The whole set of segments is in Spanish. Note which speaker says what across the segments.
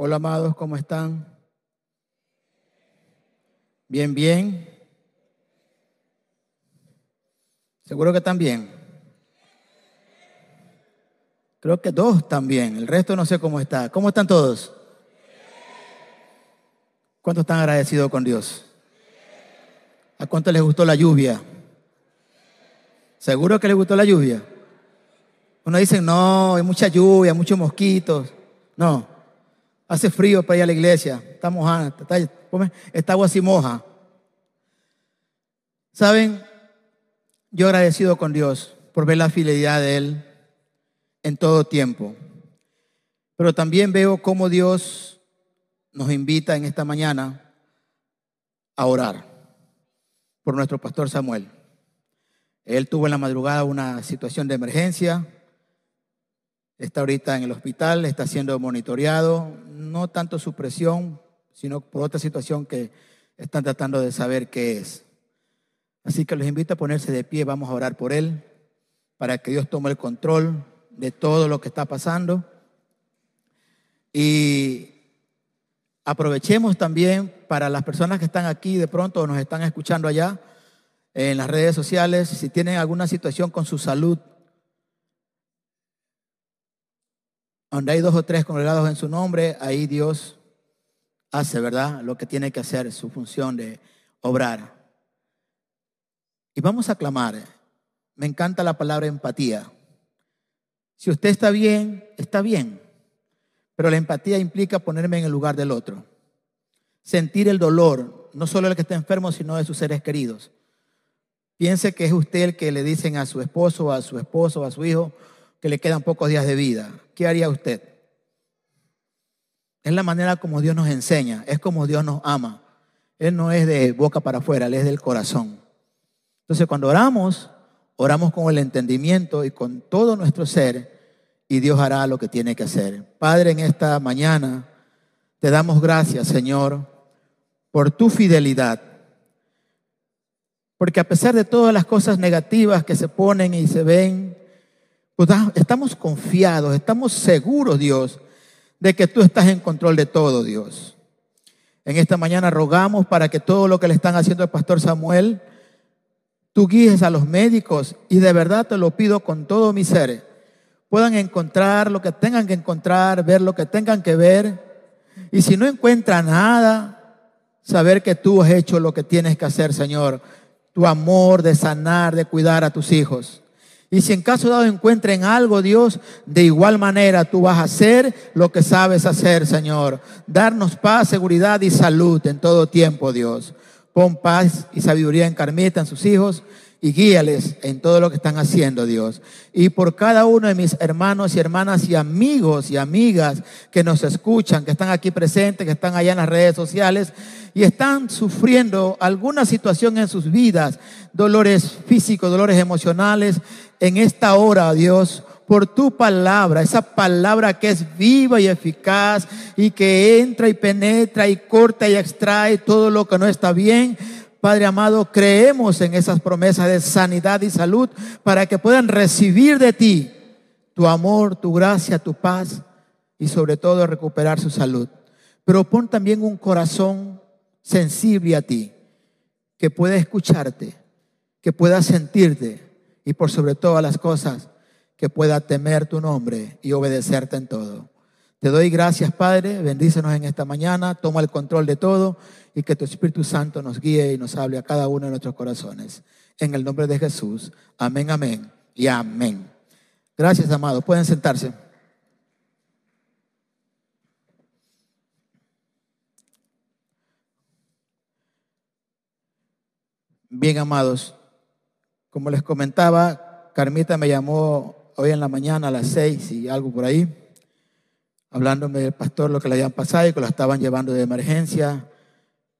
Speaker 1: Hola amados, ¿cómo están? Bien, bien. Seguro que están bien. Creo que dos también. El resto no sé cómo está. ¿Cómo están todos? ¿Cuántos están agradecidos con Dios? ¿A cuánto les gustó la lluvia? ¿Seguro que les gustó la lluvia? Uno dice, no, hay mucha lluvia, muchos mosquitos. No, hace frío para ir a la iglesia. Está mojada, esta agua así moja. ¿Saben? Yo agradecido con Dios por ver la fidelidad de Él en todo tiempo. Pero también veo cómo Dios nos invita en esta mañana a orar por nuestro pastor Samuel. Él tuvo en la madrugada una situación de emergencia, está ahorita en el hospital, está siendo monitoreado, no tanto su presión, sino por otra situación que están tratando de saber qué es. Así que los invito a ponerse de pie, vamos a orar por él, para que Dios tome el control de todo lo que está pasando. Y aprovechemos también para las personas que están aquí de pronto o nos están escuchando allá en las redes sociales, si tienen alguna situación con su salud, donde hay dos o tres congregados en su nombre, ahí Dios hace, ¿verdad? Lo que tiene que hacer, su función de obrar. Y vamos a clamar. Me encanta la palabra empatía. Si usted está bien, está bien. Pero la empatía implica ponerme en el lugar del otro. Sentir el dolor, no solo del que está enfermo, sino de sus seres queridos. Piense que es usted el que le dicen a su esposo, a su esposo, a su hijo, que le quedan pocos días de vida. ¿Qué haría usted? Es la manera como Dios nos enseña, es como Dios nos ama. Él no es de boca para afuera, Él es del corazón. Entonces cuando oramos, oramos con el entendimiento y con todo nuestro ser y Dios hará lo que tiene que hacer. Padre, en esta mañana te damos gracias, Señor, por tu fidelidad. Porque a pesar de todas las cosas negativas que se ponen y se ven, estamos confiados, estamos seguros, Dios, de que tú estás en control de todo, Dios. En esta mañana rogamos para que todo lo que le están haciendo al pastor Samuel, tú guíes a los médicos y de verdad te lo pido con todo mi ser, puedan encontrar lo que tengan que encontrar, ver lo que tengan que ver. Y si no encuentra nada, saber que tú has hecho lo que tienes que hacer, Señor. Tu amor de sanar, de cuidar a tus hijos. Y si en caso dado encuentren algo, Dios, de igual manera tú vas a hacer lo que sabes hacer, Señor. Darnos paz, seguridad y salud en todo tiempo, Dios. Pon paz y sabiduría en Carmita, en sus hijos, y guíales en todo lo que están haciendo, Dios. Y por cada uno de mis hermanos y hermanas y amigos y amigas que nos escuchan, que están aquí presentes, que están allá en las redes sociales y están sufriendo alguna situación en sus vidas, dolores físicos, dolores emocionales, en esta hora, Dios, por tu palabra, esa palabra que es viva y eficaz y que entra y penetra y corta y extrae todo lo que no está bien Padre amado, creemos en esas promesas de sanidad y salud para que puedan recibir de ti tu amor, tu gracia, tu paz y sobre todo recuperar su salud. Pero pon también un corazón sensible a ti, que pueda escucharte, que pueda sentirte y por sobre todas las cosas, que pueda temer tu nombre y obedecerte en todo. Te doy gracias, Padre. Bendícenos en esta mañana. Toma el control de todo y que tu Espíritu Santo nos guíe y nos hable a cada uno de nuestros corazones. En el nombre de Jesús. Amén, amén y amén. Gracias, amados. Pueden sentarse. Bien, amados. Como les comentaba, Carmita me llamó hoy en la mañana a las seis y algo por ahí hablándome del pastor lo que le habían pasado y que lo estaban llevando de emergencia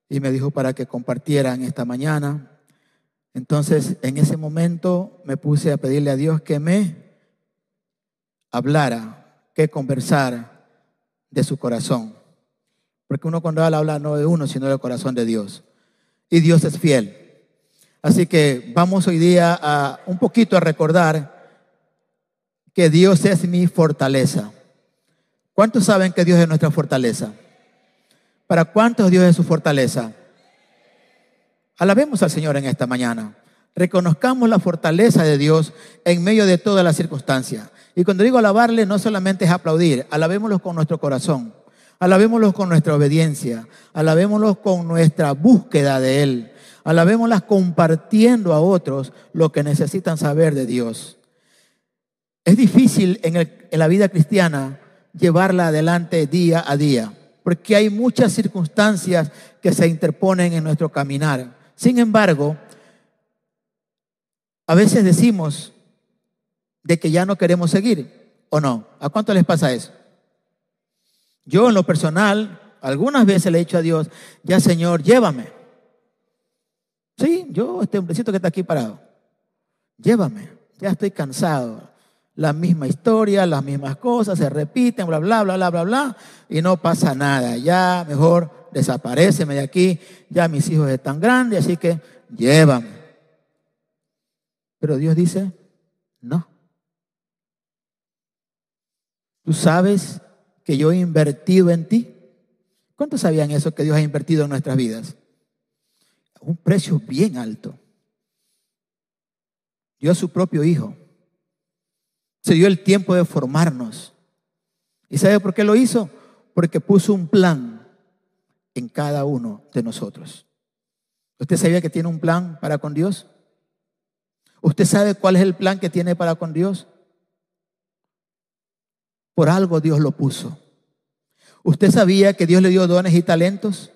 Speaker 1: y me dijo para que compartieran esta mañana. Entonces, en ese momento me puse a pedirle a Dios que me hablara, que conversara de su corazón. Porque uno cuando habla, habla no de uno, sino del corazón de Dios. Y Dios es fiel. Así que vamos hoy día a un poquito a recordar que Dios es mi fortaleza. ¿Cuántos saben que Dios es nuestra fortaleza? ¿Para cuántos Dios es su fortaleza? Alabemos al Señor en esta mañana. Reconozcamos la fortaleza de Dios en medio de todas las circunstancias. Y cuando digo alabarle, no solamente es aplaudir, alabémoslo con nuestro corazón, alabémoslo con nuestra obediencia, alabémoslo con nuestra búsqueda de Él, alabémoslas compartiendo a otros lo que necesitan saber de Dios. Es difícil en, en la vida cristiana llevarla adelante día a día, porque hay muchas circunstancias que se interponen en nuestro caminar. Sin embargo, a veces decimos de que ya no queremos seguir, ¿o no? ¿A cuánto les pasa eso? Yo en lo personal, algunas veces le he dicho a Dios, ya Señor, llévame. Sí, yo, este hombrecito que está aquí parado, llévame, ya estoy cansado. La misma historia, las mismas cosas, se repiten, bla, bla, bla, bla, bla, bla, y no pasa nada. Ya mejor desapareceme de aquí, ya mis hijos están grandes, así que llévame. Pero Dios dice, no. Tú sabes que yo he invertido en ti. ¿Cuántos sabían eso que Dios ha invertido en nuestras vidas? Un precio bien alto. Dio a su propio hijo. Se dio el tiempo de formarnos. ¿Y sabe por qué lo hizo? Porque puso un plan en cada uno de nosotros. ¿Usted sabía que tiene un plan para con Dios? ¿Usted sabe cuál es el plan que tiene para con Dios? Por algo Dios lo puso. ¿Usted sabía que Dios le dio dones y talentos?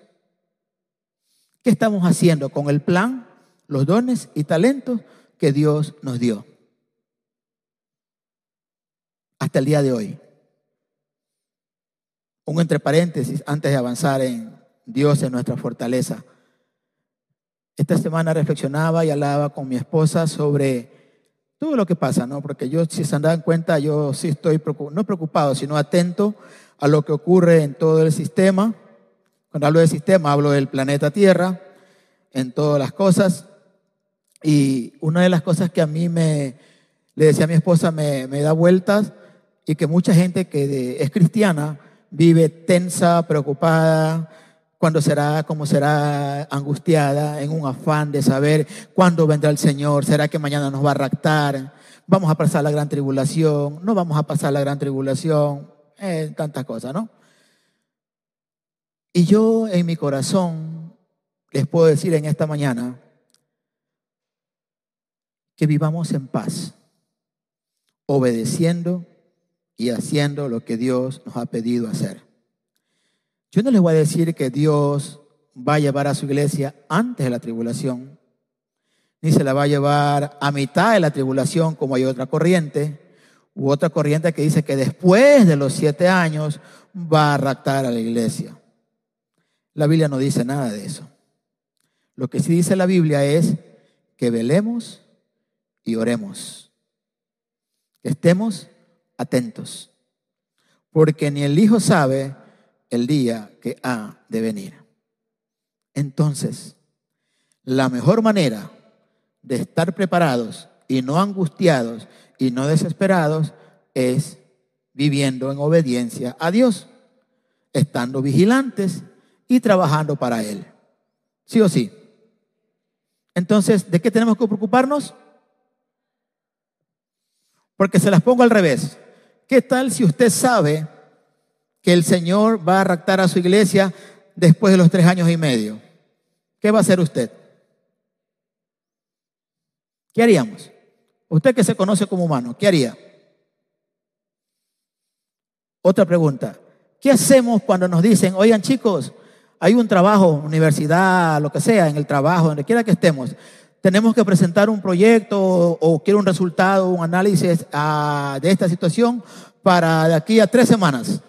Speaker 1: ¿Qué estamos haciendo con el plan, los dones y talentos que Dios nos dio? Hasta el día de hoy. Un entre paréntesis antes de avanzar en Dios en nuestra fortaleza. Esta semana reflexionaba y hablaba con mi esposa sobre todo lo que pasa, ¿no? Porque yo, si se dan cuenta, yo sí estoy no preocupado, sino atento a lo que ocurre en todo el sistema. Cuando hablo del sistema, hablo del planeta Tierra, en todas las cosas. Y una de las cosas que a mí me, le decía a mi esposa, me, me da vueltas y que mucha gente que es cristiana vive tensa, preocupada, cuándo será, cómo será angustiada, en un afán de saber cuándo vendrá el Señor, será que mañana nos va a raptar, vamos a pasar la gran tribulación, no vamos a pasar la gran tribulación, eh, tantas cosas, ¿no? Y yo en mi corazón les puedo decir en esta mañana que vivamos en paz, obedeciendo y haciendo lo que Dios nos ha pedido hacer. Yo no les voy a decir que Dios va a llevar a su iglesia antes de la tribulación, ni se la va a llevar a mitad de la tribulación como hay otra corriente, u otra corriente que dice que después de los siete años va a raptar a la iglesia. La Biblia no dice nada de eso. Lo que sí dice la Biblia es que velemos y oremos. Que estemos atentos. Porque ni el Hijo sabe el día que ha de venir. Entonces, la mejor manera de estar preparados y no angustiados y no desesperados es viviendo en obediencia a Dios, estando vigilantes y trabajando para Él. ¿Sí o sí? Entonces, ¿de qué tenemos que preocuparnos? Porque se las pongo al revés. ¿Qué tal si usted sabe que el Señor va a raptar a su iglesia después de los tres años y medio. ¿Qué va a hacer usted? ¿Qué haríamos? Usted que se conoce como humano, ¿qué haría? Otra pregunta. ¿Qué hacemos cuando nos dicen, oigan chicos, hay un trabajo, universidad, lo que sea, en el trabajo, donde quiera que estemos, tenemos que presentar un proyecto o, quiero un resultado, un análisis ah, de esta situación para de aquí a tres semanas?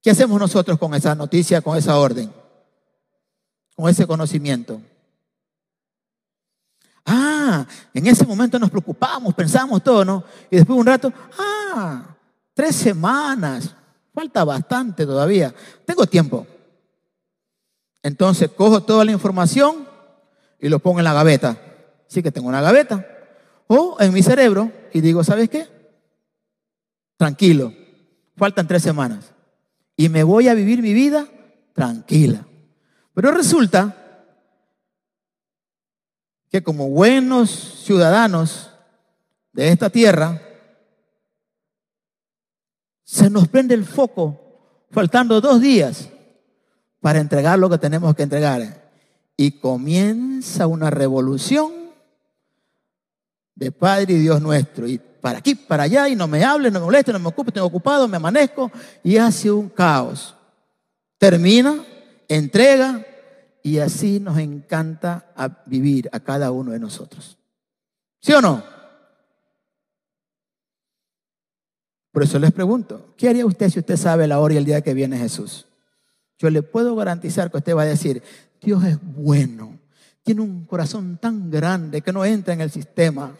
Speaker 1: ¿Qué hacemos nosotros con esa noticia, con esa orden? Con ese conocimiento. Ah, en ese momento nos preocupamos, pensamos todo, ¿no? Y después de un rato, ah, tres semanas, falta bastante todavía, tengo tiempo. Entonces cojo toda la información y lo pongo en la gaveta. Sí que tengo una gaveta. O en mi cerebro y digo, ¿sabes qué? Tranquilo, faltan tres semanas. Y me voy a vivir mi vida tranquila. Pero resulta que como buenos ciudadanos de esta tierra, se nos prende el foco faltando dos días para entregar lo que tenemos que entregar. Y comienza una revolución de Padre y Dios nuestro. Y para aquí, para allá, y no me hable, no me moleste, no me ocupe, tengo ocupado, me amanezco, y hace un caos. Termina, entrega, y así nos encanta vivir a cada uno de nosotros. ¿Sí o no? Por eso les pregunto, ¿qué haría usted si usted sabe la hora y el día que viene Jesús? Yo le puedo garantizar que usted va a decir, Dios es bueno, tiene un corazón tan grande que no entra en el sistema.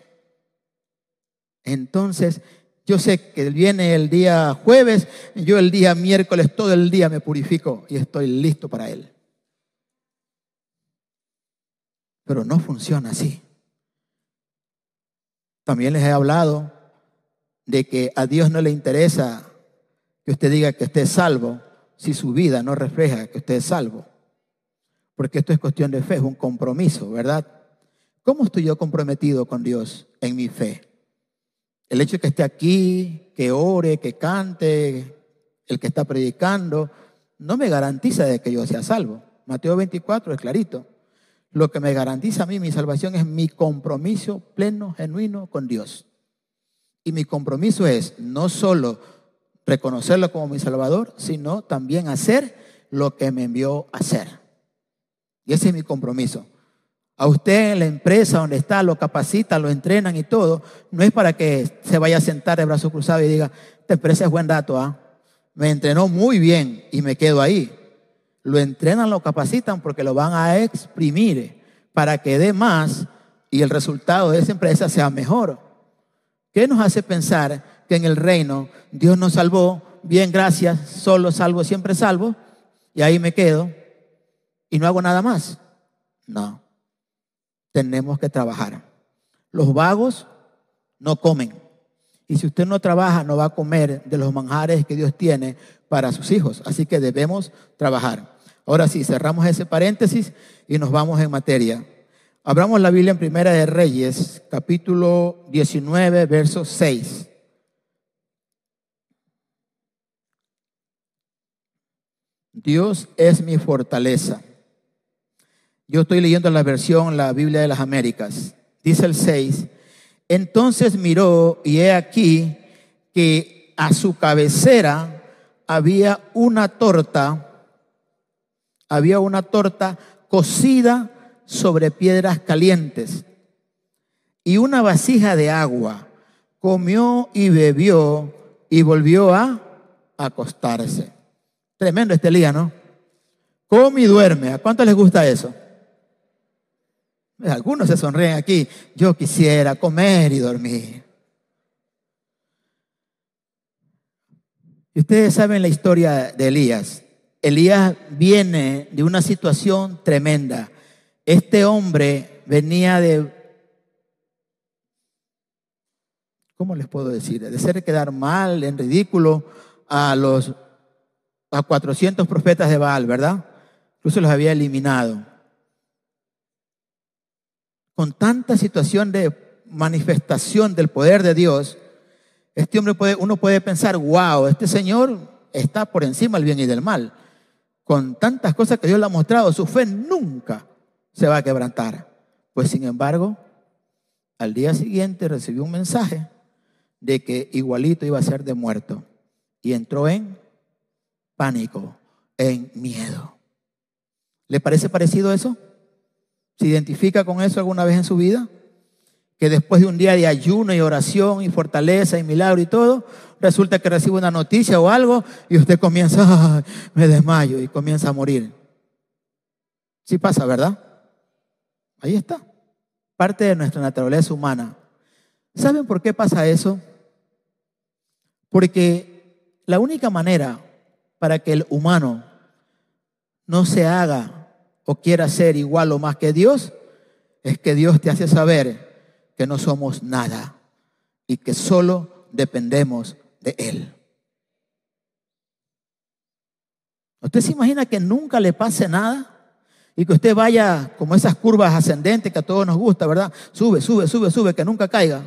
Speaker 1: Entonces, yo sé que viene el día jueves, yo el día miércoles todo el día me purifico y estoy listo para Él. Pero no funciona así. También les he hablado de que a Dios no le interesa que usted diga que usted es salvo si su vida no refleja que usted es salvo. Porque esto es cuestión de fe, es un compromiso, ¿verdad? ¿Cómo estoy yo comprometido con Dios en mi fe? El hecho de que esté aquí, que ore, que cante, el que está predicando, no me garantiza de que yo sea salvo. Mateo 24 es clarito. Lo que me garantiza a mí mi salvación es mi compromiso pleno, genuino con Dios. Y mi compromiso es no solo reconocerlo como mi Salvador, sino también hacer lo que me envió a hacer. Y ese es mi compromiso. A usted en la empresa donde está, lo capacitan, lo entrenan y todo, no es para que se vaya a sentar de brazo cruzado y diga, esta empresa es buen dato, ¿ah? me entrenó muy bien y me quedo ahí. Lo entrenan, lo capacitan porque lo van a exprimir para que dé más y el resultado de esa empresa sea mejor. ¿Qué nos hace pensar que en el reino Dios nos salvó? Bien, gracias, solo salvo, siempre salvo, y ahí me quedo y no hago nada más. No, tenemos que trabajar. Los vagos no comen. Y si usted no trabaja, no va a comer de los manjares que Dios tiene para sus hijos. Así que debemos trabajar. Ahora sí, cerramos ese paréntesis y nos vamos en materia. Abramos la Biblia en Primera de Reyes, capítulo 19, verso 6. Dios es mi fortaleza. Yo estoy leyendo la versión, la Biblia de las Américas. Dice el 6. Entonces miró y he aquí que a su cabecera había una torta, había una torta cocida sobre piedras calientes y una vasija de agua. Comió y bebió y volvió a acostarse. Tremendo este día, ¿no? Come y duerme. ¿A cuánto les gusta eso? Algunos se sonríen aquí. Yo quisiera comer y dormir. Y ustedes saben la historia de Elías. Elías viene de una situación tremenda. Este hombre venía de, ¿cómo les puedo decir? De hacer quedar mal, en ridículo a los a 400 profetas de Baal, ¿verdad? Incluso los había eliminado. Con tanta situación de manifestación del poder de Dios, este hombre puede, uno puede pensar, wow, este Señor está por encima del bien y del mal. Con tantas cosas que Dios le ha mostrado, su fe nunca se va a quebrantar. Pues sin embargo, al día siguiente recibió un mensaje de que igualito iba a ser de muerto. Y entró en pánico, en miedo. ¿Le parece parecido eso? ¿Se identifica con eso alguna vez en su vida? Que después de un día de ayuno y oración y fortaleza y milagro y todo, resulta que recibe una noticia o algo y usted comienza, me desmayo y comienza a morir. Sí pasa, ¿verdad? Ahí está. Parte de nuestra naturaleza humana. ¿Saben por qué pasa eso? Porque la única manera para que el humano no se haga o quiera ser igual o más que Dios es que Dios te hace saber que no somos nada y que solo dependemos de Él. ¿Usted se imagina que nunca le pase nada? Y que usted vaya como esas curvas ascendentes que a todos nos gusta, ¿verdad? Sube, sube, sube, sube, que nunca caiga.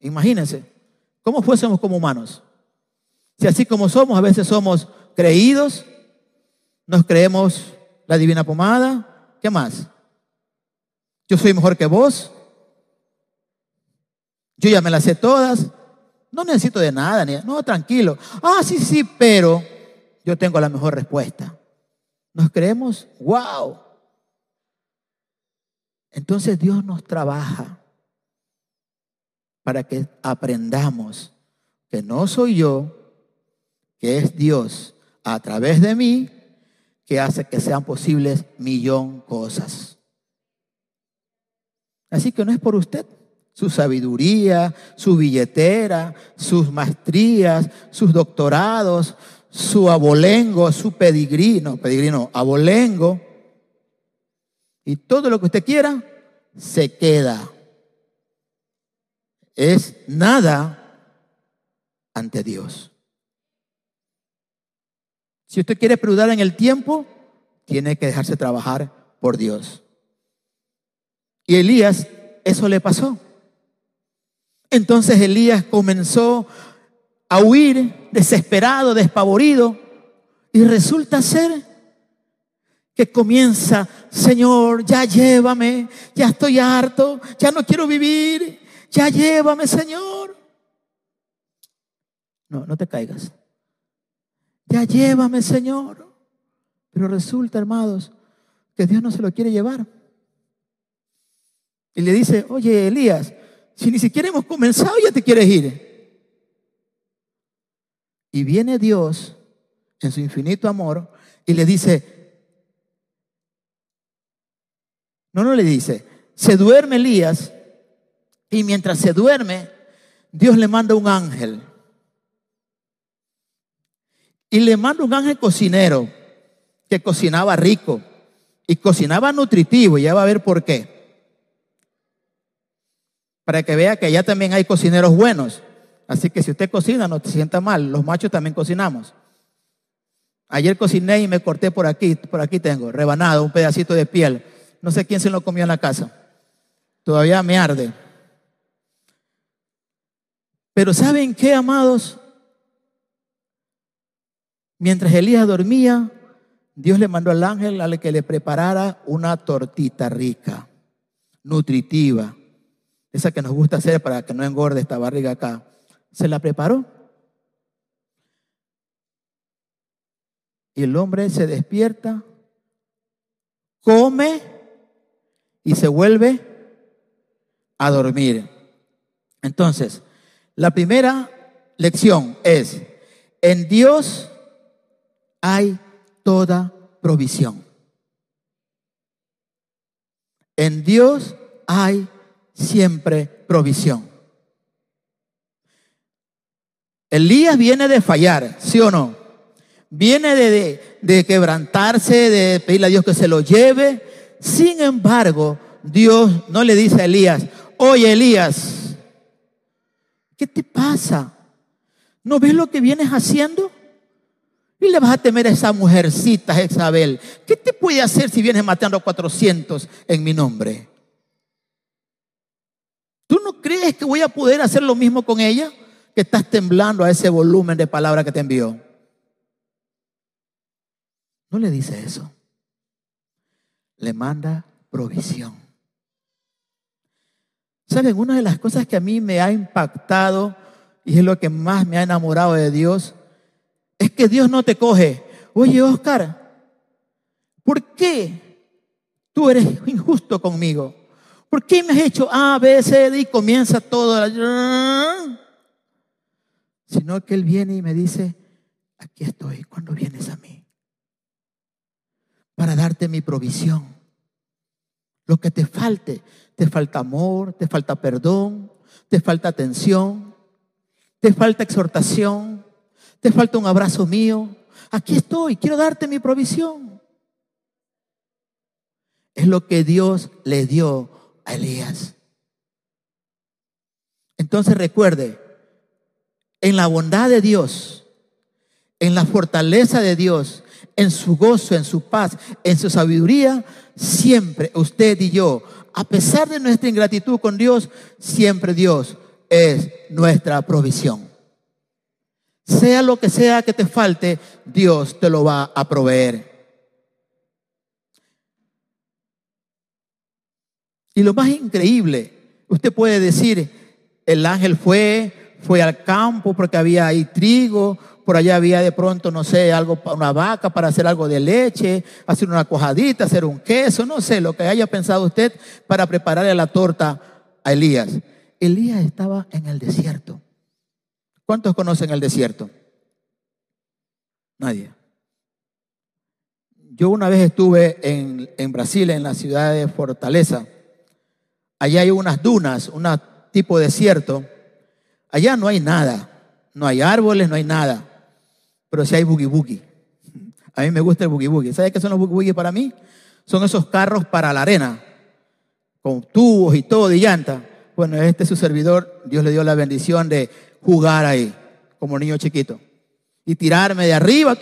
Speaker 1: Imagínense, ¿cómo fuésemos como humanos? Si así como somos, a veces somos creídos, nos creemos la divina pomada, ¿qué más? Yo soy mejor que vos, yo ya me las sé todas, no necesito de nada, no, tranquilo. Ah, sí, sí, pero yo tengo la mejor respuesta. Nos creemos, wow. Entonces Dios nos trabaja para que aprendamos que no soy yo, que es Dios a través de mí que hace que sean posibles millón cosas. Así que no es por usted, su sabiduría, su billetera, sus maestrías, sus doctorados, su abolengo, su pedigrino, pedigrino, abolengo, y todo lo que usted quiera, se queda. Es nada ante Dios. Si usted quiere prudar en el tiempo, tiene que dejarse trabajar por Dios. Y Elías, eso le pasó. Entonces Elías comenzó a huir desesperado, despavorido, y resulta ser que comienza, Señor, ya llévame, ya estoy harto, ya no quiero vivir, ya llévame, Señor. No, no te caigas. Ya llévame, Señor. Pero resulta, hermanos, que Dios no se lo quiere llevar. Y le dice, oye, Elías, si ni siquiera hemos comenzado, ya te quieres ir. Y viene Dios en su infinito amor y le dice, no, no le dice, se duerme Elías y mientras se duerme, Dios le manda un ángel. Y le manda un ángel cocinero que cocinaba rico y cocinaba nutritivo, y ya va a ver por qué. Para que vea que allá también hay cocineros buenos. Así que si usted cocina, no te sienta mal. Los machos también cocinamos. Ayer cociné y me corté por aquí, por aquí tengo, rebanado, un pedacito de piel. No sé quién se lo comió en la casa. Todavía me arde. Pero ¿saben qué, amados? Mientras Elías dormía, Dios le mandó al ángel al que le preparara una tortita rica, nutritiva, esa que nos gusta hacer para que no engorde esta barriga acá se la preparó. Y el hombre se despierta, come y se vuelve a dormir. Entonces, la primera lección es, en Dios hay toda provisión. En Dios hay siempre provisión. Elías viene de fallar, ¿sí o no? Viene de, de, quebrantarse, de pedirle a Dios que se lo lleve. Sin embargo, Dios no le dice a Elías, oye Elías, ¿qué te pasa? ¿No ves lo que vienes haciendo? Y le vas a temer a esa mujercita, Jezabel. ¿Qué te puede hacer si vienes matando a 400 en mi nombre? ¿Tú no crees que voy a poder hacer lo mismo con ella? que estás temblando a ese volumen de palabra que te envió. No le dice eso. Le manda provisión. ¿Saben? Una de las cosas que a mí me ha impactado y es lo que más me ha enamorado de Dios, es que Dios no te coge. Oye, Oscar, ¿por qué tú eres injusto conmigo? ¿Por qué me has hecho A, B, C, D y comienza todo? sino que Él viene y me dice, aquí estoy cuando vienes a mí, para darte mi provisión. Lo que te falte, te falta amor, te falta perdón, te falta atención, te falta exhortación, te falta un abrazo mío. Aquí estoy, quiero darte mi provisión. Es lo que Dios le dio a Elías. Entonces recuerde, en la bondad de Dios, en la fortaleza de Dios, en su gozo, en su paz, en su sabiduría, siempre usted y yo, a pesar de nuestra ingratitud con Dios, siempre Dios es nuestra provisión. Sea lo que sea que te falte, Dios te lo va a proveer. Y lo más increíble, usted puede decir, el ángel fue, fue al campo porque había ahí trigo, por allá había de pronto, no sé, algo para una vaca para hacer algo de leche, hacer una cojadita, hacer un queso, no sé, lo que haya pensado usted para prepararle la torta a Elías. Elías estaba en el desierto. ¿Cuántos conocen el desierto? Nadie. Yo una vez estuve en, en Brasil, en la ciudad de Fortaleza. Allá hay unas dunas, un tipo de desierto. Allá no hay nada. No hay árboles, no hay nada pero si hay boogie boogie. A mí me gusta el boogie boogie. ¿Sabe qué son los boogie boogie para mí? Son esos carros para la arena, con tubos y todo de llanta. Bueno, este es su servidor, Dios le dio la bendición de jugar ahí, como niño chiquito. Y tirarme de arriba.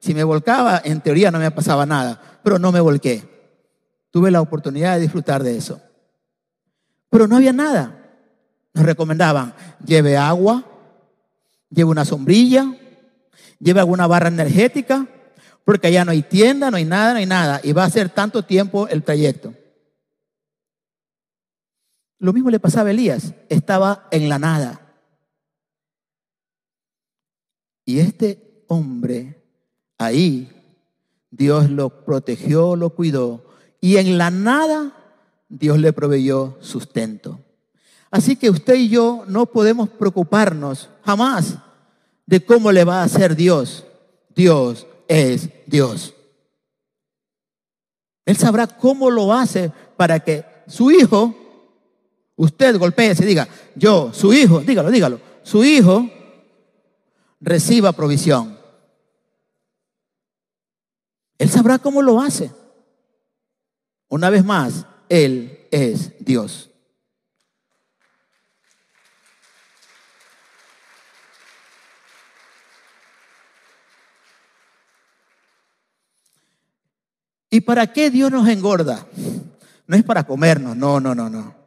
Speaker 1: Si me volcaba, en teoría no me pasaba nada, pero no me volqué. Tuve la oportunidad de disfrutar de eso. Pero no había nada. Nos recomendaban, lleve agua, lleve una sombrilla, lleve alguna barra energética, porque allá no hay tienda, no hay nada, no hay nada, y va a ser tanto tiempo el trayecto. Lo mismo le pasaba a Elías, estaba en la nada. Y este hombre, ahí, Dios lo protegió, lo cuidó, y en la nada Dios le proveyó sustento. Así que usted y yo no podemos preocuparnos jamás de cómo le va a hacer Dios. Dios es Dios. Él sabrá cómo lo hace para que su hijo, usted golpee y diga, yo, su hijo, dígalo, dígalo, su hijo reciba provisión. Él sabrá cómo lo hace. Una vez más, Él es Dios. ¿Y para qué Dios nos engorda? No es para comernos, no, no, no, no.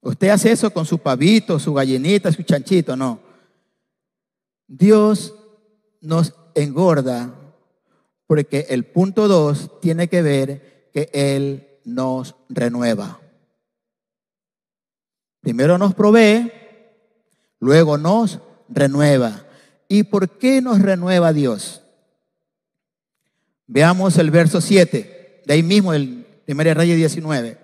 Speaker 1: Usted hace eso con su pavito, su gallinita, su chanchito, no. Dios nos engorda porque el punto dos tiene que ver que Él nos renueva. Primero nos provee, luego nos renueva. ¿Y por qué nos renueva Dios? Veamos el verso 7, de ahí mismo el 1 Reyes 19.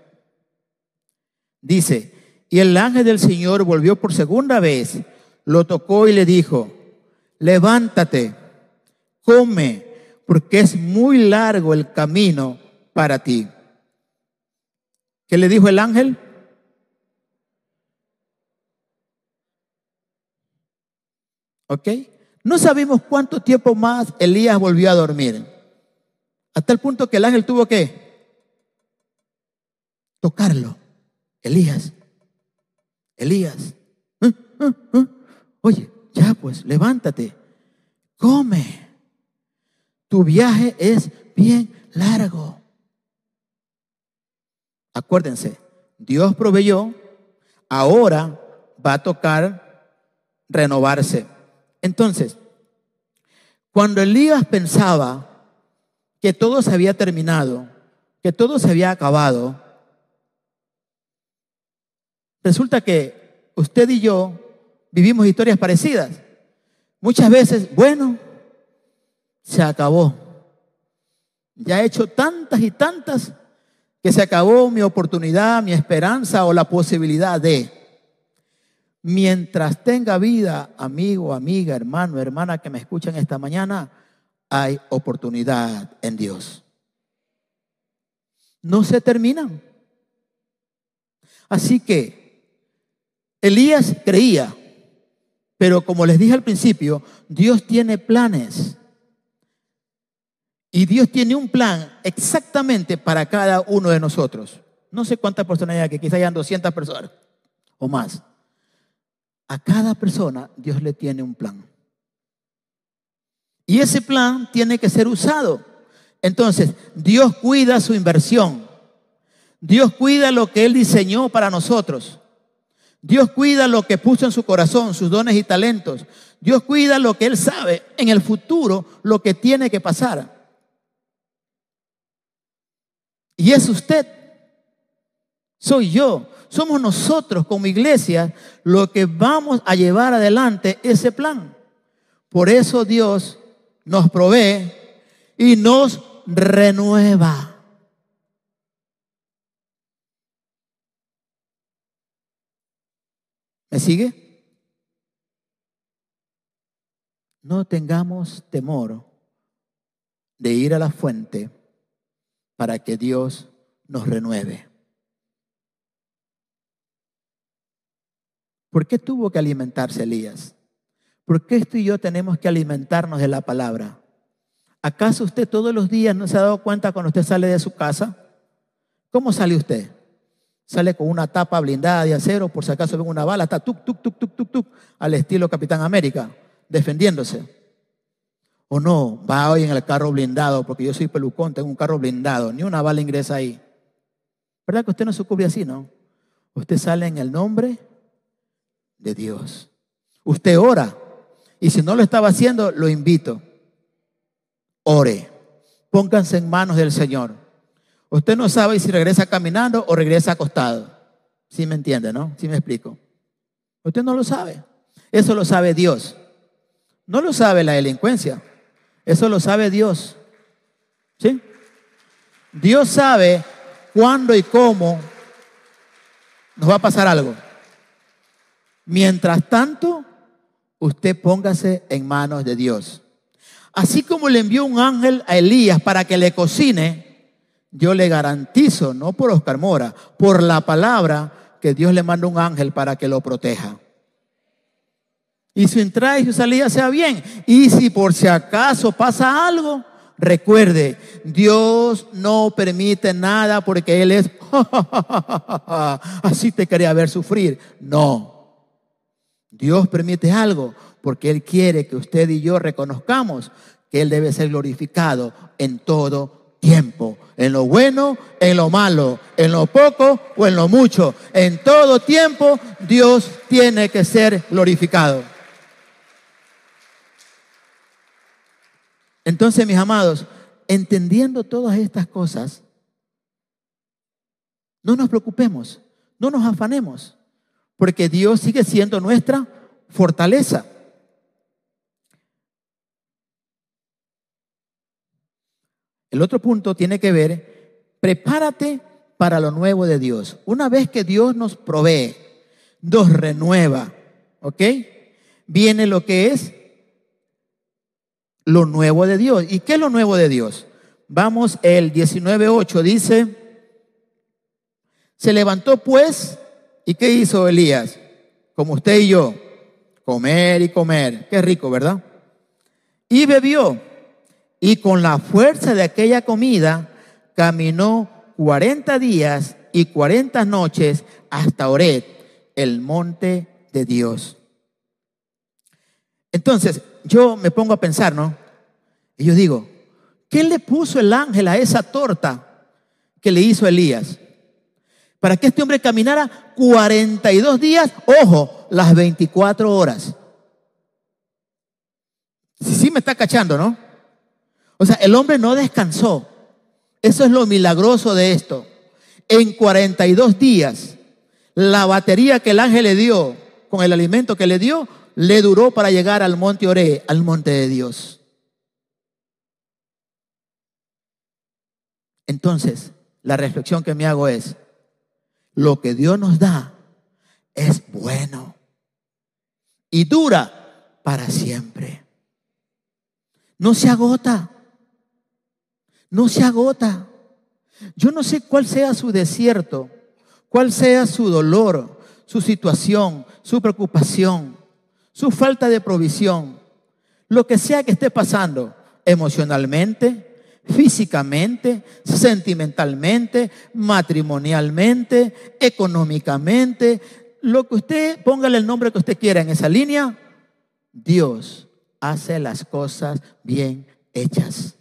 Speaker 1: Dice, y el ángel del Señor volvió por segunda vez, lo tocó y le dijo, levántate, come, porque es muy largo el camino para ti. ¿Qué le dijo el ángel? ¿Ok? No sabemos cuánto tiempo más Elías volvió a dormir. Hasta el punto que el ángel tuvo que tocarlo. Elías, Elías, ¿Eh? ¿Eh? ¿Eh? oye, ya pues, levántate, come. Tu viaje es bien largo. Acuérdense, Dios proveyó, ahora va a tocar renovarse. Entonces, cuando Elías pensaba que todo se había terminado, que todo se había acabado, resulta que usted y yo vivimos historias parecidas. Muchas veces, bueno, se acabó. Ya he hecho tantas y tantas que se acabó mi oportunidad, mi esperanza o la posibilidad de. Mientras tenga vida, amigo, amiga, hermano, hermana que me escuchan esta mañana, hay oportunidad en Dios. No se terminan. Así que Elías creía, pero como les dije al principio, Dios tiene planes. Y Dios tiene un plan exactamente para cada uno de nosotros. No sé cuántas personas hay aquí, quizás hayan 200 personas o más. A cada persona Dios le tiene un plan. Y ese plan tiene que ser usado. Entonces, Dios cuida su inversión. Dios cuida lo que Él diseñó para nosotros. Dios cuida lo que puso en su corazón, sus dones y talentos. Dios cuida lo que Él sabe en el futuro, lo que tiene que pasar. Y es usted, soy yo, somos nosotros como iglesia los que vamos a llevar adelante ese plan. Por eso Dios nos provee y nos renueva. ¿Me sigue? No tengamos temor de ir a la fuente para que Dios nos renueve. ¿Por qué tuvo que alimentarse Elías? ¿Por qué esto y yo tenemos que alimentarnos de la palabra? ¿Acaso usted todos los días no se ha dado cuenta cuando usted sale de su casa? ¿Cómo sale usted? Sale con una tapa blindada de acero, por si acaso ven una bala, está tuk, tuk, tuk, tuk, tuk, tuk, al estilo Capitán América, defendiéndose. O no, va hoy en el carro blindado, porque yo soy pelucón, tengo un carro blindado, ni una bala ingresa ahí. ¿Verdad que usted no se cubre así, no? Usted sale en el nombre de Dios. Usted ora. Y si no lo estaba haciendo, lo invito. Ore. Pónganse en manos del Señor. Usted no sabe si regresa caminando o regresa acostado. ¿Sí me entiende, no? ¿Sí me explico? Usted no lo sabe. Eso lo sabe Dios. No lo sabe la delincuencia. Eso lo sabe Dios. ¿Sí? Dios sabe cuándo y cómo nos va a pasar algo. Mientras tanto, usted póngase en manos de Dios. Así como le envió un ángel a Elías para que le cocine, yo le garantizo, no por Oscar Mora, por la palabra, que Dios le manda un ángel para que lo proteja. Y su entrada y su salida sea bien. Y si por si acaso pasa algo, recuerde, Dios no permite nada porque Él es, así te quería ver sufrir. No. Dios permite algo porque Él quiere que usted y yo reconozcamos que Él debe ser glorificado en todo tiempo. En lo bueno, en lo malo, en lo poco o en lo mucho. En todo tiempo Dios tiene que ser glorificado. Entonces, mis amados, entendiendo todas estas cosas, no nos preocupemos, no nos afanemos, porque Dios sigue siendo nuestra fortaleza. El otro punto tiene que ver, prepárate para lo nuevo de Dios. Una vez que Dios nos provee, nos renueva, ¿ok? Viene lo que es lo nuevo de Dios. ¿Y qué es lo nuevo de Dios? Vamos, el 19.8 dice, se levantó pues, ¿y qué hizo Elías? Como usted y yo, comer y comer. Qué rico, ¿verdad? Y bebió y con la fuerza de aquella comida caminó 40 días y 40 noches hasta Oret, el monte de Dios. Entonces, yo me pongo a pensar, ¿no? Y yo digo, ¿qué le puso el ángel a esa torta que le hizo Elías? Para que este hombre caminara 42 días, ojo, las 24 horas. Sí, sí me está cachando, ¿no? O sea, el hombre no descansó. Eso es lo milagroso de esto. En 42 días, la batería que el ángel le dio con el alimento que le dio, le duró para llegar al monte Oré, al monte de Dios. Entonces, la reflexión que me hago es, lo que Dios nos da es bueno y dura para siempre. No se agota no se agota. Yo no sé cuál sea su desierto, cuál sea su dolor, su situación, su preocupación, su falta de provisión, lo que sea que esté pasando emocionalmente, físicamente, sentimentalmente, matrimonialmente, económicamente, lo que usted, póngale el nombre que usted quiera en esa línea, Dios hace las cosas bien hechas.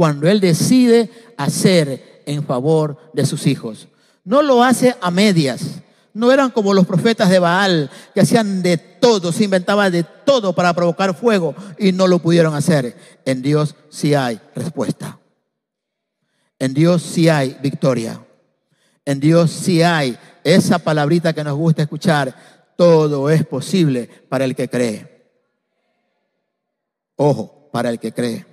Speaker 1: Cuando Él decide hacer en favor de sus hijos. No lo hace a medias. No eran como los profetas de Baal, que hacían de todo, se inventaban de todo para provocar fuego y no lo pudieron hacer. En Dios sí hay respuesta. En Dios sí hay victoria. En Dios sí hay esa palabrita que nos gusta escuchar. Todo es posible para el que cree. Ojo, para el que cree.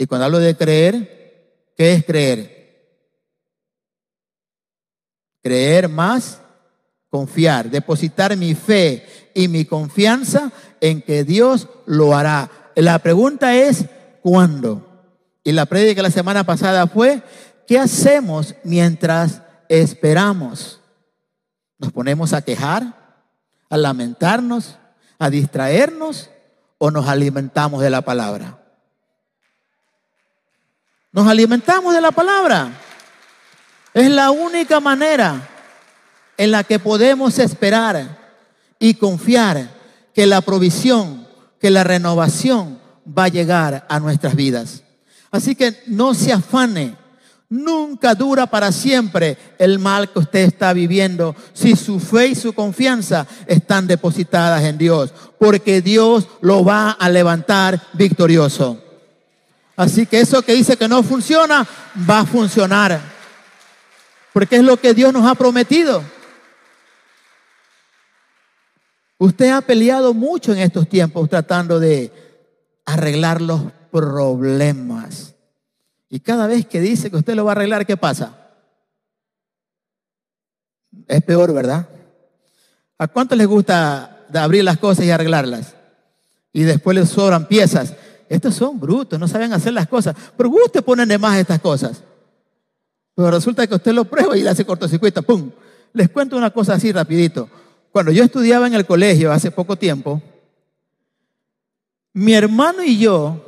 Speaker 1: Y cuando hablo de creer, ¿qué es creer? Creer más, confiar, depositar mi fe y mi confianza en que Dios lo hará. La pregunta es, ¿cuándo? Y la prédica la semana pasada fue, ¿qué hacemos mientras esperamos? ¿Nos ponemos a quejar, a lamentarnos, a distraernos o nos alimentamos de la palabra? Nos alimentamos de la palabra. Es la única manera en la que podemos esperar y confiar que la provisión, que la renovación va a llegar a nuestras vidas. Así que no se afane. Nunca dura para siempre el mal que usted está viviendo si su fe y su confianza están depositadas en Dios, porque Dios lo va a levantar victorioso. Así que eso que dice que no funciona, va a funcionar. Porque es lo que Dios nos ha prometido. Usted ha peleado mucho en estos tiempos tratando de arreglar los problemas. Y cada vez que dice que usted lo va a arreglar, ¿qué pasa? Es peor, ¿verdad? ¿A cuánto les gusta abrir las cosas y arreglarlas? Y después les sobran piezas. Estos son brutos, no saben hacer las cosas. Pero usted ponen de más estas cosas. Pero resulta que usted lo prueba y le hace cortocircuito, ¡pum! Les cuento una cosa así rapidito. Cuando yo estudiaba en el colegio hace poco tiempo, mi hermano y yo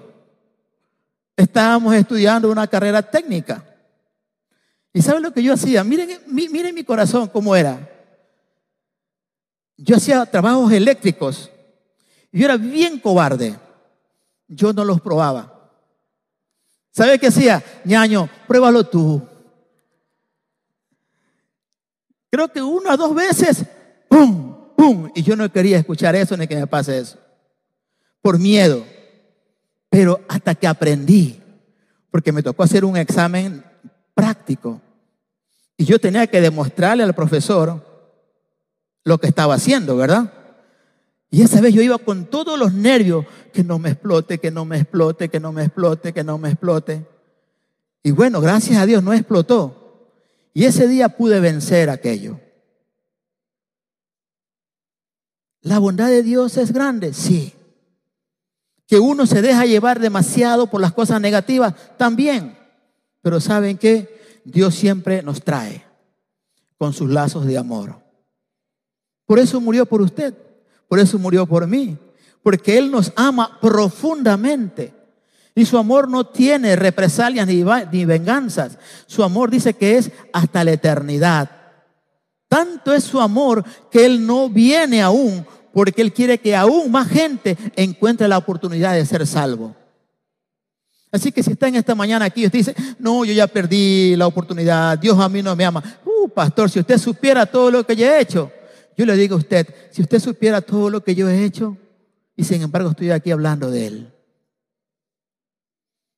Speaker 1: estábamos estudiando una carrera técnica. ¿Y saben lo que yo hacía? Miren, miren mi corazón cómo era. Yo hacía trabajos eléctricos. Yo era bien cobarde. Yo no los probaba. ¿Sabe qué hacía? ñaño, pruébalo tú. Creo que una o dos veces, ¡pum! ¡pum! Y yo no quería escuchar eso ni que me pase eso. Por miedo. Pero hasta que aprendí, porque me tocó hacer un examen práctico. Y yo tenía que demostrarle al profesor lo que estaba haciendo, ¿verdad? Y esa vez yo iba con todos los nervios, que no me explote, que no me explote, que no me explote, que no me explote. Y bueno, gracias a Dios no explotó. Y ese día pude vencer aquello. ¿La bondad de Dios es grande? Sí. Que uno se deja llevar demasiado por las cosas negativas, también. Pero ¿saben qué? Dios siempre nos trae con sus lazos de amor. Por eso murió por usted, por eso murió por mí, porque Él nos ama profundamente. Y su amor no tiene represalias ni, venganzas. Su amor dice que es hasta la eternidad. Tanto es su amor que Él no viene aún porque Él quiere que aún más gente encuentre la oportunidad de ser salvo. Así que si está en esta mañana aquí y usted dice, no, yo ya perdí la oportunidad, Dios a mí no me ama. Uh, pastor, si usted supiera todo lo que yo he hecho, yo le digo a usted, si usted supiera todo lo que yo he hecho, y sin embargo estoy aquí hablando de Él.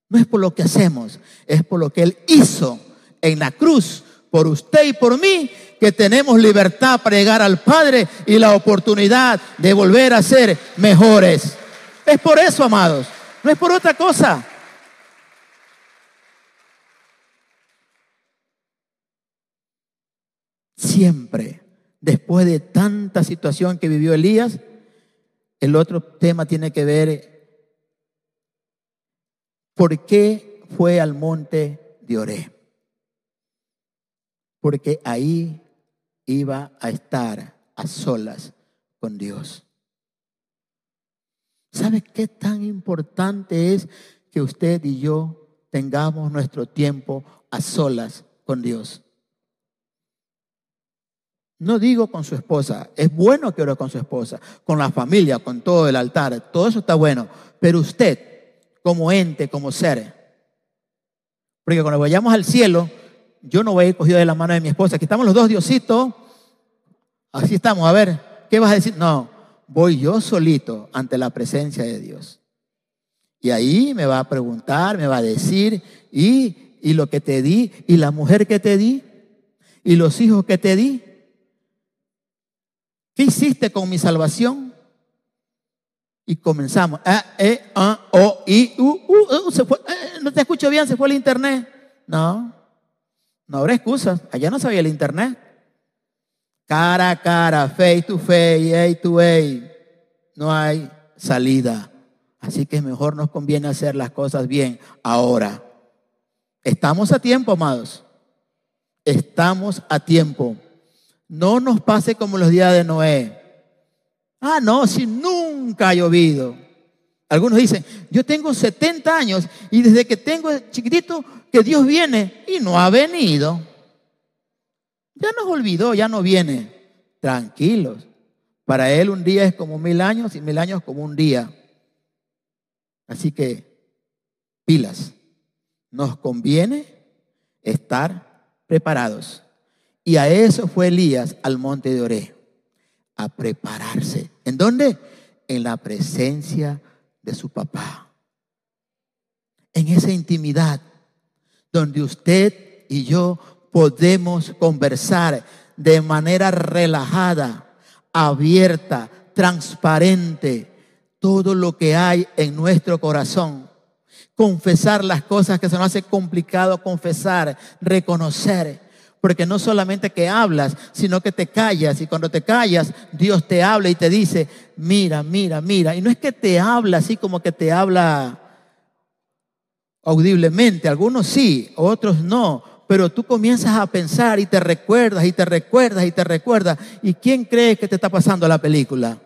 Speaker 1: No es por lo que hacemos, es por lo que Él hizo en la cruz por usted y por mí, que tenemos libertad para llegar al Padre y la oportunidad de volver a ser mejores. Es por eso, amados, no es por otra cosa. Siempre, después de tanta situación que vivió Elías, el otro tema tiene que ver ¿Por qué fue al monte de Oré? Porque ahí iba a estar a solas con Dios. ¿Sabe qué tan importante es que usted y yo tengamos nuestro tiempo a solas con Dios? No digo con su esposa, es bueno que ore con su esposa, con la familia, con todo el altar, todo eso está bueno, pero usted como ente, como ser, porque cuando vayamos al cielo, yo no voy a ir cogido de la mano de mi esposa, aquí estamos los dos, Diosito, así estamos, a ver, ¿qué vas a decir? No, voy yo solito ante la presencia de Dios. Y ahí me va a preguntar, me va a decir, y, y lo que te di, y la mujer que te di, y los hijos que te di, ¿Qué hiciste con mi salvación? Y comenzamos. A, E, A, O, I, U, U, se fue. Eh, no te escucho bien, se fue el internet. No, no habrá excusas. Allá no sabía el internet. Cara a cara, face to face, A to A. No hay salida. Así que mejor nos conviene hacer las cosas bien ahora. Estamos a tiempo, amados. Estamos a tiempo. No nos pase como los días de Noé. Ah, no, si nunca ha llovido. Algunos dicen, yo tengo 70 años y desde que tengo chiquitito que Dios viene y no ha venido. Ya nos olvidó, ya no viene. Tranquilos. Para Él un día es como mil años y mil años como un día. Así que, pilas. Nos conviene estar preparados. Y a eso fue Elías al monte de Oré, a prepararse. ¿En dónde? En la presencia de su papá. En esa intimidad donde usted y yo podemos conversar de manera relajada, abierta, transparente, todo lo que hay en nuestro corazón. Confesar las cosas que se nos hace complicado confesar, reconocer porque no solamente que hablas, sino que te callas. Y cuando te callas, Dios te habla y te dice, mira, mira, mira. Y no es que te habla así como que te habla audiblemente. Algunos sí, otros no. Pero tú comienzas a pensar y te recuerdas y te recuerdas y te recuerdas. ¿Y quién cree que te está pasando la película?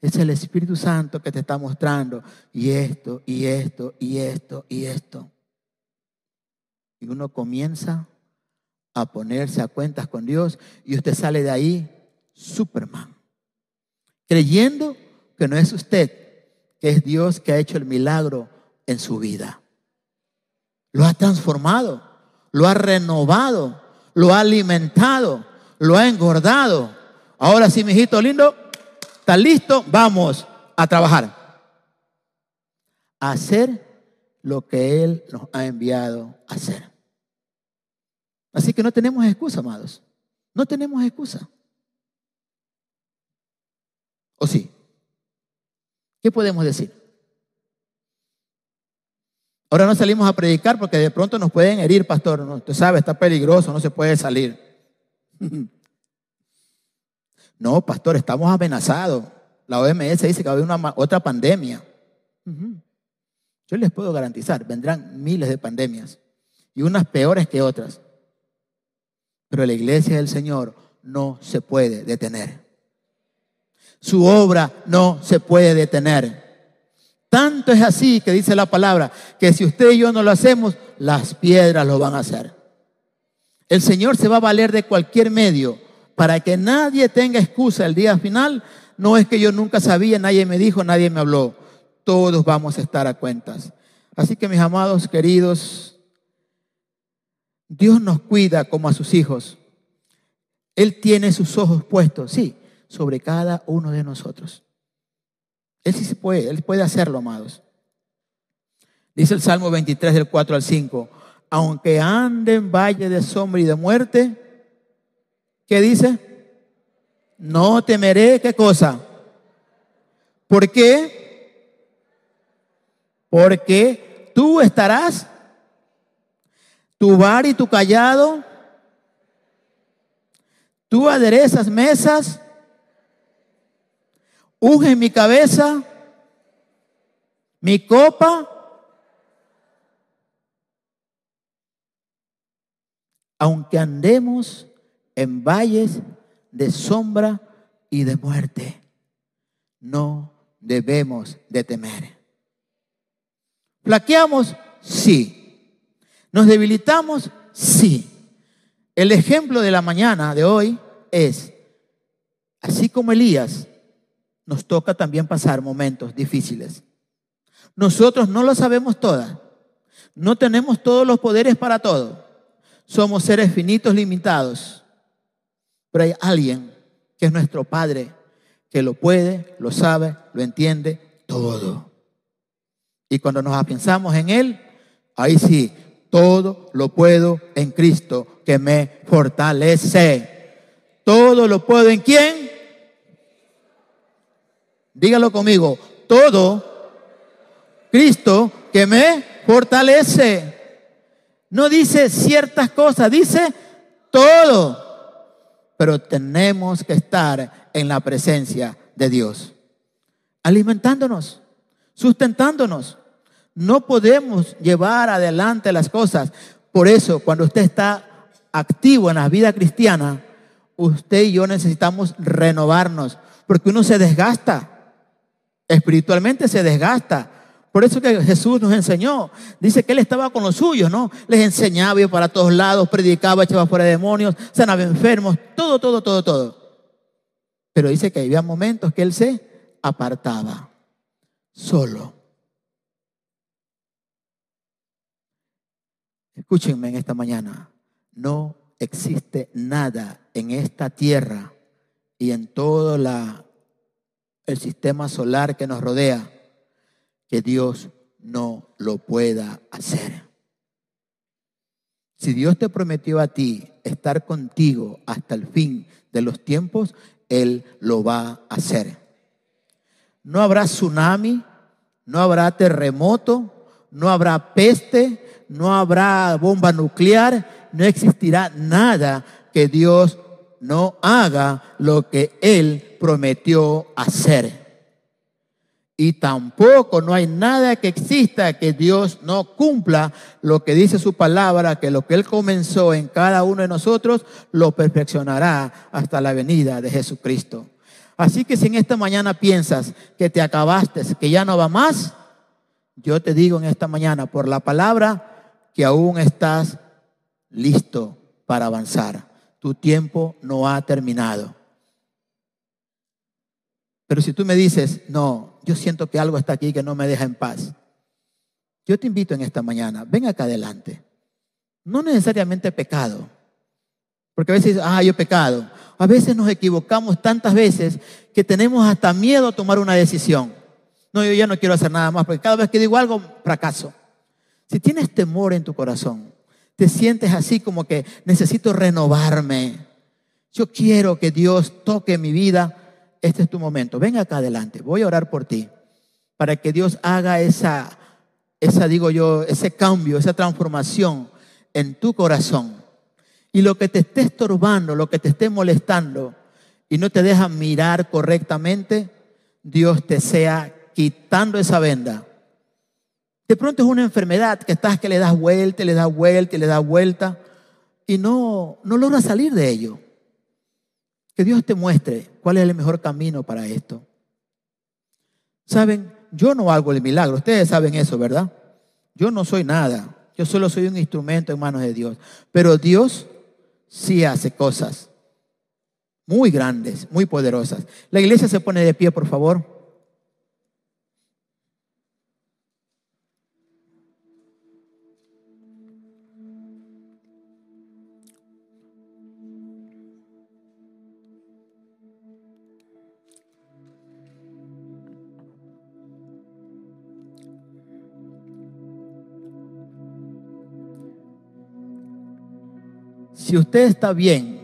Speaker 1: Es el Espíritu Santo que te está mostrando. Y esto, y esto, y esto, y esto. Y uno comienza a ponerse a cuentas con Dios y usted sale de ahí Superman, creyendo que no es usted, que es Dios que ha hecho el milagro en su vida. Lo ha transformado, lo ha renovado, lo ha alimentado, lo ha engordado. Ahora sí, mi hijito lindo, está listo, vamos a trabajar. A hacer lo que Él nos ha enviado a hacer. Así que no tenemos excusa, amados. No tenemos excusa. ¿O sí? ¿Qué podemos decir? Ahora no salimos a predicar porque de pronto nos pueden herir, pastor. usted sabe, está peligroso, no se puede salir. No, pastor, estamos amenazados. La OMS dice que va a haber una, otra pandemia. Yo les puedo garantizar, vendrán miles de pandemias y unas peores que otras. Pero la iglesia del Señor no se puede detener. Su obra no se puede detener. Tanto es así que dice la palabra que si usted y yo no lo hacemos, las piedras lo van a hacer. El Señor se va a valer de cualquier medio para que nadie tenga excusa el día final. No es que yo nunca sabía, nadie me dijo, nadie me habló. Todos vamos a estar a cuentas. Así que mis amados queridos, Dios nos cuida como a sus hijos. Él tiene sus ojos puestos, sí, sobre cada uno de nosotros. Él sí se puede, Él puede hacerlo, amados. Dice el Salmo 23 del 4 al 5, aunque ande en valle de sombra y de muerte, ¿qué dice? No temeré, ¿qué cosa? ¿Por qué? Porque tú estarás tu bar y tu callado, tú aderezas mesas, unge mi cabeza, mi copa, aunque andemos en valles de sombra y de muerte, no debemos de temer. ¿Flaqueamos? Sí. ¿Nos debilitamos? Sí. El ejemplo de la mañana de hoy es, así como Elías, nos toca también pasar momentos difíciles. Nosotros no lo sabemos todas. No tenemos todos los poderes para todo. Somos seres finitos, limitados. Pero hay alguien que es nuestro Padre, que lo puede, lo sabe, lo entiende todo. Y cuando nos pensamos en Él, ahí sí, todo lo puedo en Cristo que me fortalece. Todo lo puedo en quién? Dígalo conmigo. Todo Cristo que me fortalece. No dice ciertas cosas, dice todo. Pero tenemos que estar en la presencia de Dios, alimentándonos, sustentándonos. No podemos llevar adelante las cosas. Por eso, cuando usted está activo en la vida cristiana, usted y yo necesitamos renovarnos, porque uno se desgasta, espiritualmente se desgasta. Por eso que Jesús nos enseñó. Dice que Él estaba con los suyos, ¿no? Les enseñaba, iba para todos lados, predicaba, echaba fuera demonios, sanaba enfermos, todo, todo, todo, todo. Pero dice que había momentos que Él se apartaba, solo. Escúchenme en esta mañana. No existe nada en esta tierra y en todo el sistema solar que nos rodea que Dios no lo pueda hacer. Si Dios te prometió a ti estar contigo hasta el fin de los tiempos, Él lo va a hacer. No habrá tsunami, no habrá terremoto, no habrá peste, no habrá bomba nuclear, no existirá nada que Dios no haga lo que Él prometió hacer. Y tampoco no hay nada que exista que Dios no cumpla lo que dice su palabra, que lo que Él comenzó en cada uno de nosotros lo perfeccionará hasta la venida de Jesucristo. Así que si en esta mañana piensas que te acabaste, que ya no va más, yo te digo en esta mañana por la palabra que aún estás listo para avanzar. Tu tiempo no ha terminado. Pero si tú me dices, no, yo siento que algo está aquí que no me deja en paz, yo te invito en esta mañana, ven acá adelante. No necesariamente pecado, porque a veces, ah, yo he pecado. A veces nos equivocamos tantas veces que tenemos hasta miedo a tomar una decisión. No, yo ya no quiero hacer nada más, porque cada vez que digo algo, fracaso. Si tienes temor en tu corazón, te sientes así como que necesito renovarme. Yo quiero que Dios toque mi vida este es tu momento. Ven acá adelante. Voy a orar por ti. Para que Dios haga esa, esa, digo yo, ese cambio, esa transformación en tu corazón. Y lo que te esté estorbando, lo que te esté molestando y no te deja mirar correctamente, Dios te sea quitando esa venda. De pronto es una enfermedad que estás que le das vuelta, le das vuelta le das vuelta y no, no logras salir de ello. Que Dios te muestre cuál es el mejor camino para esto. Saben, yo no hago el milagro, ustedes saben eso, ¿verdad? Yo no soy nada, yo solo soy un instrumento en manos de Dios. Pero Dios sí hace cosas muy grandes, muy poderosas. La iglesia se pone de pie, por favor. Si usted está bien,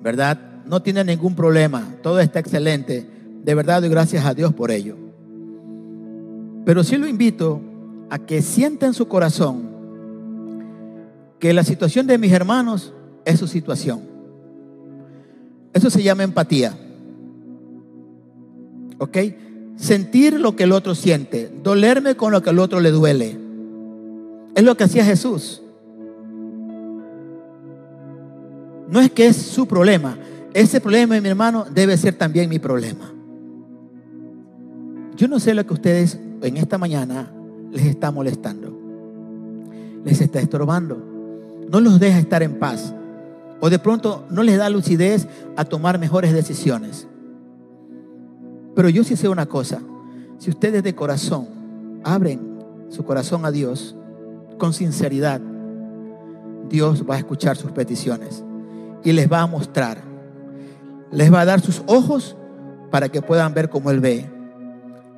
Speaker 1: ¿verdad? No tiene ningún problema, todo está excelente. De verdad doy gracias a Dios por ello. Pero sí lo invito a que sienta en su corazón que la situación de mis hermanos es su situación. Eso se llama empatía. ¿Ok? Sentir lo que el otro siente, dolerme con lo que el otro le duele. Es lo que hacía Jesús. No es que es su problema. Ese problema de mi hermano debe ser también mi problema. Yo no sé lo que ustedes en esta mañana les está molestando. Les está estorbando. No los deja estar en paz. O de pronto no les da lucidez a tomar mejores decisiones. Pero yo sí sé una cosa. Si ustedes de corazón abren su corazón a Dios con sinceridad, Dios va a escuchar sus peticiones y les va a mostrar. Les va a dar sus ojos para que puedan ver como Él ve.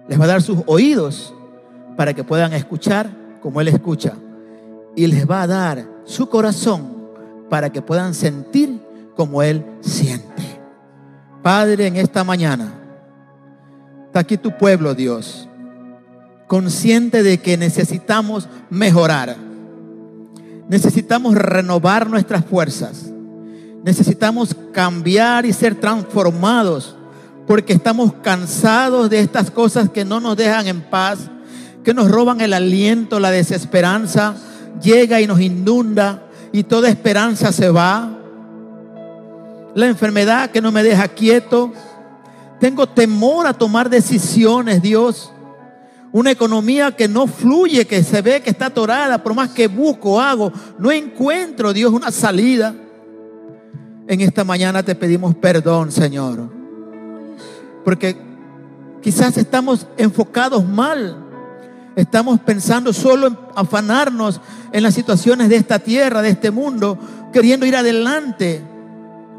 Speaker 1: Les va a dar sus oídos para que puedan escuchar como Él escucha. Y les va a dar su corazón para que puedan sentir como Él siente. Padre, en esta mañana está aquí tu pueblo, Dios, consciente de que necesitamos mejorar. Necesitamos renovar nuestras fuerzas. Necesitamos cambiar y ser transformados porque estamos cansados de estas cosas que no nos dejan en paz, que nos roban el aliento, la desesperanza, llega y nos inunda y toda esperanza se va. La enfermedad que no me deja quieto. Tengo temor a tomar decisiones, Dios. Una economía que no fluye, que se ve que está atorada, por más que busco, hago, no encuentro, Dios, una salida. En esta mañana te pedimos perdón, Señor. Porque quizás estamos enfocados mal. Estamos pensando solo en afanarnos en las situaciones de esta tierra, de este mundo, queriendo ir adelante.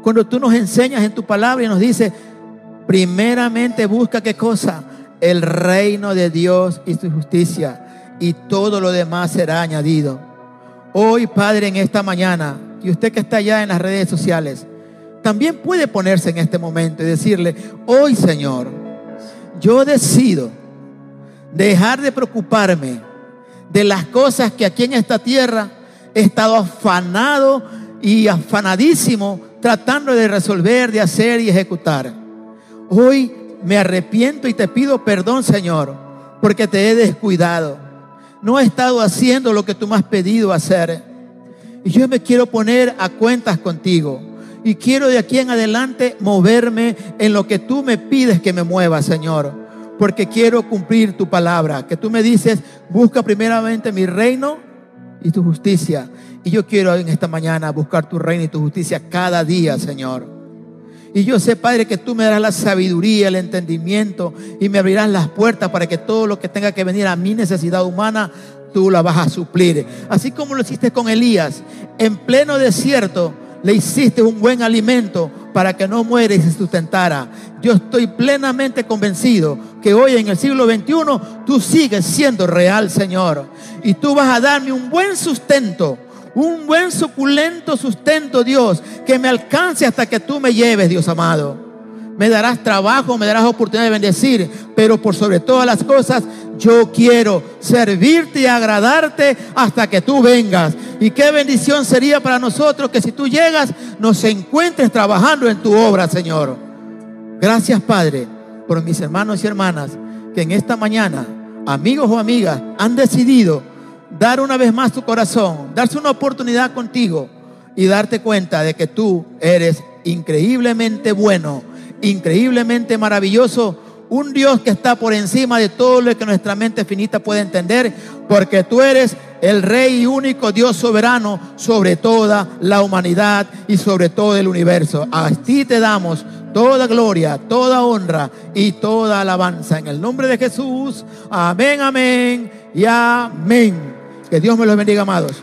Speaker 1: Cuando tú nos enseñas en tu palabra y nos dices, primeramente busca qué cosa? el reino de Dios y su justicia y todo lo demás será añadido. Hoy, Padre, en esta mañana, y usted que está allá en las redes sociales, también puede ponerse en este momento y decirle, hoy Señor, yo decido dejar de preocuparme de las cosas que aquí en esta tierra he estado afanado y afanadísimo tratando de resolver, de hacer y ejecutar. Hoy me arrepiento y te pido perdón, Señor, porque te he descuidado. No he estado haciendo lo que tú me has pedido hacer. Y yo me quiero poner a cuentas contigo. Y quiero de aquí en adelante moverme en lo que tú me pides que me mueva, Señor. Porque quiero cumplir tu palabra. Que tú me dices, busca primeramente mi reino y tu justicia. Y yo quiero en esta mañana buscar tu reino y tu justicia cada día, Señor. Y yo sé, Padre, que tú me darás la sabiduría, el entendimiento y me abrirás las puertas para que todo lo que tenga que venir a mi necesidad humana, tú la vas a suplir. Así como lo hiciste con Elías, en pleno desierto le hiciste un buen alimento para que no muera y se sustentara. Yo estoy plenamente convencido que hoy en el siglo XXI tú sigues siendo real, Señor. Y tú vas a darme un buen sustento un buen suculento sustento, Dios, que me alcance hasta que tú me lleves, Dios amado. Me darás trabajo, me darás oportunidad de bendecir, pero por sobre todas las cosas, yo quiero servirte y agradarte hasta que tú vengas. Y qué bendición sería para nosotros que si tú llegas, nos encuentres trabajando en tu obra, Señor. Gracias, Padre, por mis hermanos y hermanas que en esta mañana, amigos o amigas, han decidido dar una vez más tu corazón, darse una oportunidad contigo y darte cuenta de que tú eres increíblemente bueno, increíblemente maravilloso, un Dios que está por encima de todo lo que nuestra mente finita puede entender, porque tú eres el Rey y único Dios soberano sobre toda la humanidad y sobre todo el universo. A ti te damos toda gloria, toda honra y toda alabanza. En el nombre de Jesús, amén, amén y amén. Que Dios me los bendiga, amados.